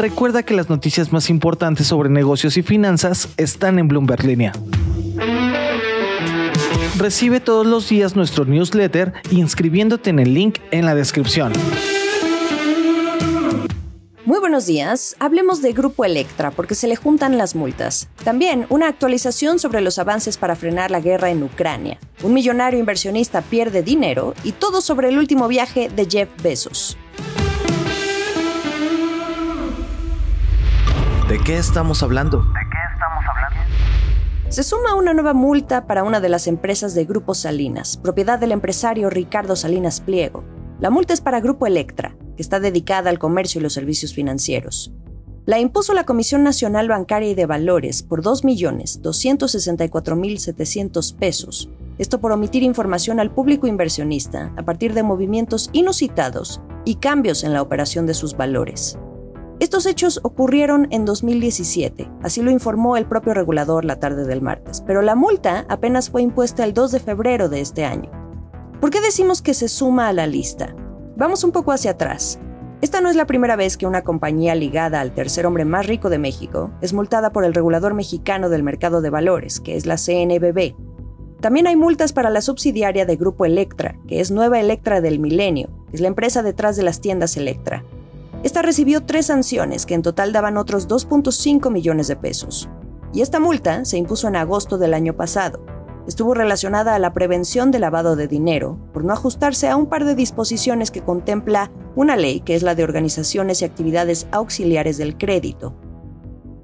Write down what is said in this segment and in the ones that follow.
Recuerda que las noticias más importantes sobre negocios y finanzas están en Bloomberg Línea. Recibe todos los días nuestro newsletter inscribiéndote en el link en la descripción. Muy buenos días. Hablemos de Grupo Electra porque se le juntan las multas. También una actualización sobre los avances para frenar la guerra en Ucrania. Un millonario inversionista pierde dinero y todo sobre el último viaje de Jeff Bezos. ¿De qué estamos hablando? Se suma una nueva multa para una de las empresas de Grupo Salinas, propiedad del empresario Ricardo Salinas Pliego. La multa es para Grupo Electra, que está dedicada al comercio y los servicios financieros. La impuso la Comisión Nacional Bancaria y de Valores por 2.264.700 pesos. Esto por omitir información al público inversionista a partir de movimientos inusitados y cambios en la operación de sus valores. Estos hechos ocurrieron en 2017, así lo informó el propio regulador la tarde del martes, pero la multa apenas fue impuesta el 2 de febrero de este año. ¿Por qué decimos que se suma a la lista? Vamos un poco hacia atrás. Esta no es la primera vez que una compañía ligada al tercer hombre más rico de México es multada por el regulador mexicano del mercado de valores, que es la CNBB. También hay multas para la subsidiaria de Grupo Electra, que es Nueva Electra del Milenio, es la empresa detrás de las tiendas Electra. Esta recibió tres sanciones que en total daban otros 2.5 millones de pesos. Y esta multa se impuso en agosto del año pasado. Estuvo relacionada a la prevención de lavado de dinero por no ajustarse a un par de disposiciones que contempla una ley que es la de organizaciones y actividades auxiliares del crédito.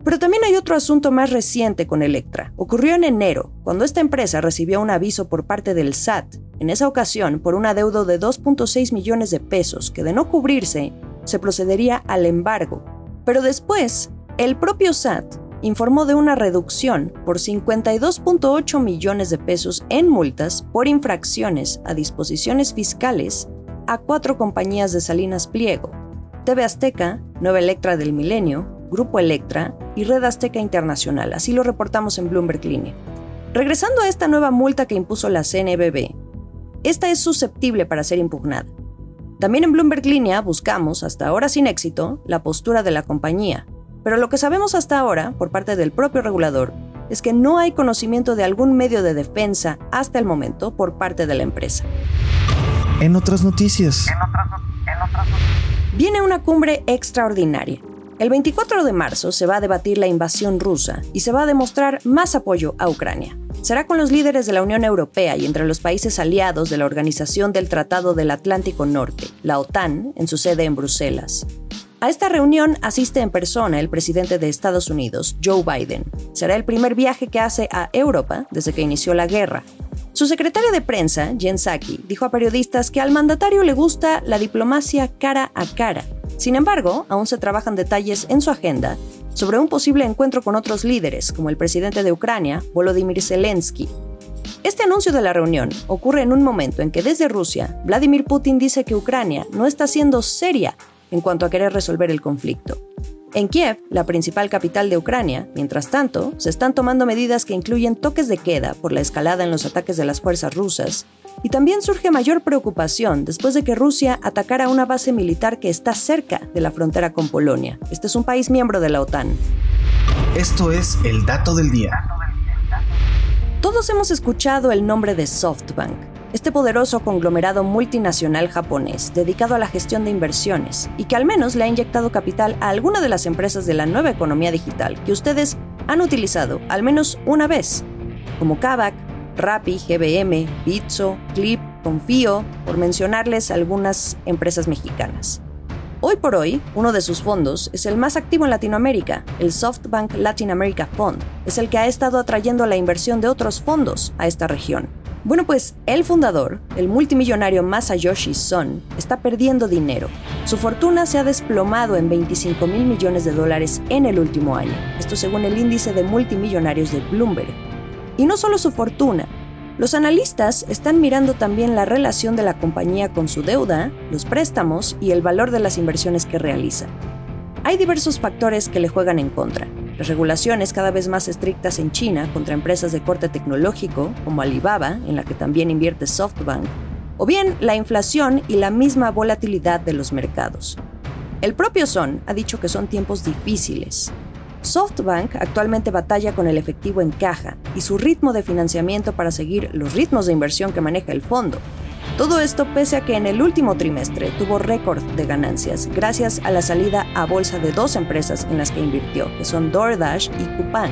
Pero también hay otro asunto más reciente con Electra. Ocurrió en enero, cuando esta empresa recibió un aviso por parte del SAT, en esa ocasión por un adeudo de 2.6 millones de pesos que de no cubrirse se procedería al embargo. Pero después, el propio SAT informó de una reducción por 52.8 millones de pesos en multas por infracciones a disposiciones fiscales a cuatro compañías de Salinas Pliego, TV Azteca, Nueva Electra del Milenio, Grupo Electra y Red Azteca Internacional, así lo reportamos en Bloomberg Línea. Regresando a esta nueva multa que impuso la CNBB, esta es susceptible para ser impugnada. También en Bloomberg Línea buscamos, hasta ahora sin éxito, la postura de la compañía. Pero lo que sabemos hasta ahora, por parte del propio regulador, es que no hay conocimiento de algún medio de defensa hasta el momento por parte de la empresa. En otras noticias. Viene una cumbre extraordinaria. El 24 de marzo se va a debatir la invasión rusa y se va a demostrar más apoyo a Ucrania será con los líderes de la Unión Europea y entre los países aliados de la Organización del Tratado del Atlántico Norte, la OTAN, en su sede en Bruselas. A esta reunión asiste en persona el presidente de Estados Unidos, Joe Biden. Será el primer viaje que hace a Europa desde que inició la guerra. Su secretaria de prensa, Jen Psaki, dijo a periodistas que al mandatario le gusta la diplomacia cara a cara. Sin embargo, aún se trabajan detalles en su agenda sobre un posible encuentro con otros líderes, como el presidente de Ucrania, Volodymyr Zelensky. Este anuncio de la reunión ocurre en un momento en que desde Rusia, Vladimir Putin dice que Ucrania no está siendo seria en cuanto a querer resolver el conflicto. En Kiev, la principal capital de Ucrania, mientras tanto, se están tomando medidas que incluyen toques de queda por la escalada en los ataques de las fuerzas rusas y también surge mayor preocupación después de que Rusia atacara una base militar que está cerca de la frontera con Polonia. Este es un país miembro de la OTAN. Esto es el dato del día. Todos hemos escuchado el nombre de SoftBank, este poderoso conglomerado multinacional japonés dedicado a la gestión de inversiones y que al menos le ha inyectado capital a alguna de las empresas de la nueva economía digital que ustedes han utilizado al menos una vez, como Kavak, Rappi, GBM, Bitso, Clip, Confío, por mencionarles algunas empresas mexicanas. Hoy por hoy, uno de sus fondos es el más activo en Latinoamérica, el SoftBank Latin America Fund. Es el que ha estado atrayendo la inversión de otros fondos a esta región. Bueno, pues el fundador, el multimillonario Masayoshi Son, está perdiendo dinero. Su fortuna se ha desplomado en 25 mil millones de dólares en el último año, esto según el índice de multimillonarios de Bloomberg. Y no solo su fortuna, los analistas están mirando también la relación de la compañía con su deuda, los préstamos y el valor de las inversiones que realiza. Hay diversos factores que le juegan en contra. Las regulaciones cada vez más estrictas en China contra empresas de corte tecnológico, como Alibaba, en la que también invierte SoftBank, o bien la inflación y la misma volatilidad de los mercados. El propio Son ha dicho que son tiempos difíciles. SoftBank actualmente batalla con el efectivo en caja y su ritmo de financiamiento para seguir los ritmos de inversión que maneja el fondo. Todo esto pese a que en el último trimestre tuvo récord de ganancias gracias a la salida a bolsa de dos empresas en las que invirtió, que son DoorDash y Coupang.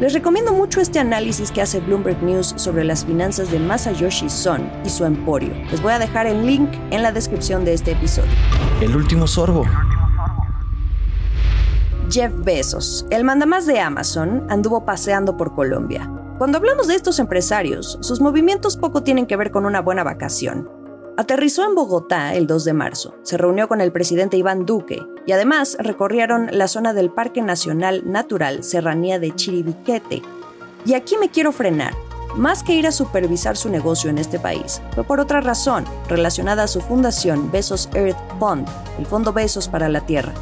Les recomiendo mucho este análisis que hace Bloomberg News sobre las finanzas de Masayoshi Son y su emporio. Les voy a dejar el link en la descripción de este episodio. El último sorbo. Jeff Bezos, el mandamás de Amazon, anduvo paseando por Colombia. Cuando hablamos de estos empresarios, sus movimientos poco tienen que ver con una buena vacación. Aterrizó en Bogotá el 2 de marzo, se reunió con el presidente Iván Duque y además recorrieron la zona del Parque Nacional Natural Serranía de Chiribiquete. Y aquí me quiero frenar. Más que ir a supervisar su negocio en este país, fue por otra razón, relacionada a su fundación Besos Earth Fund, el Fondo Besos para la Tierra,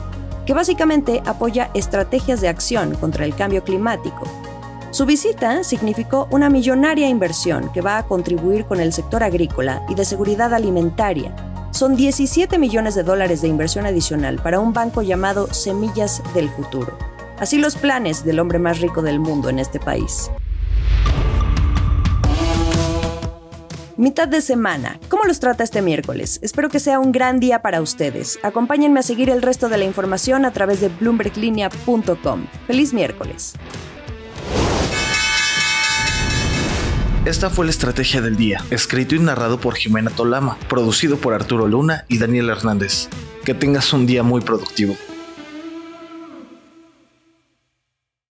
que básicamente apoya estrategias de acción contra el cambio climático. Su visita significó una millonaria inversión que va a contribuir con el sector agrícola y de seguridad alimentaria. Son 17 millones de dólares de inversión adicional para un banco llamado Semillas del Futuro. Así los planes del hombre más rico del mundo en este país. Mitad de semana. ¿Cómo los trata este miércoles? Espero que sea un gran día para ustedes. Acompáñenme a seguir el resto de la información a través de bloomberglinea.com. Feliz miércoles. Esta fue la estrategia del día, escrito y narrado por Jimena Tolama, producido por Arturo Luna y Daniel Hernández. Que tengas un día muy productivo.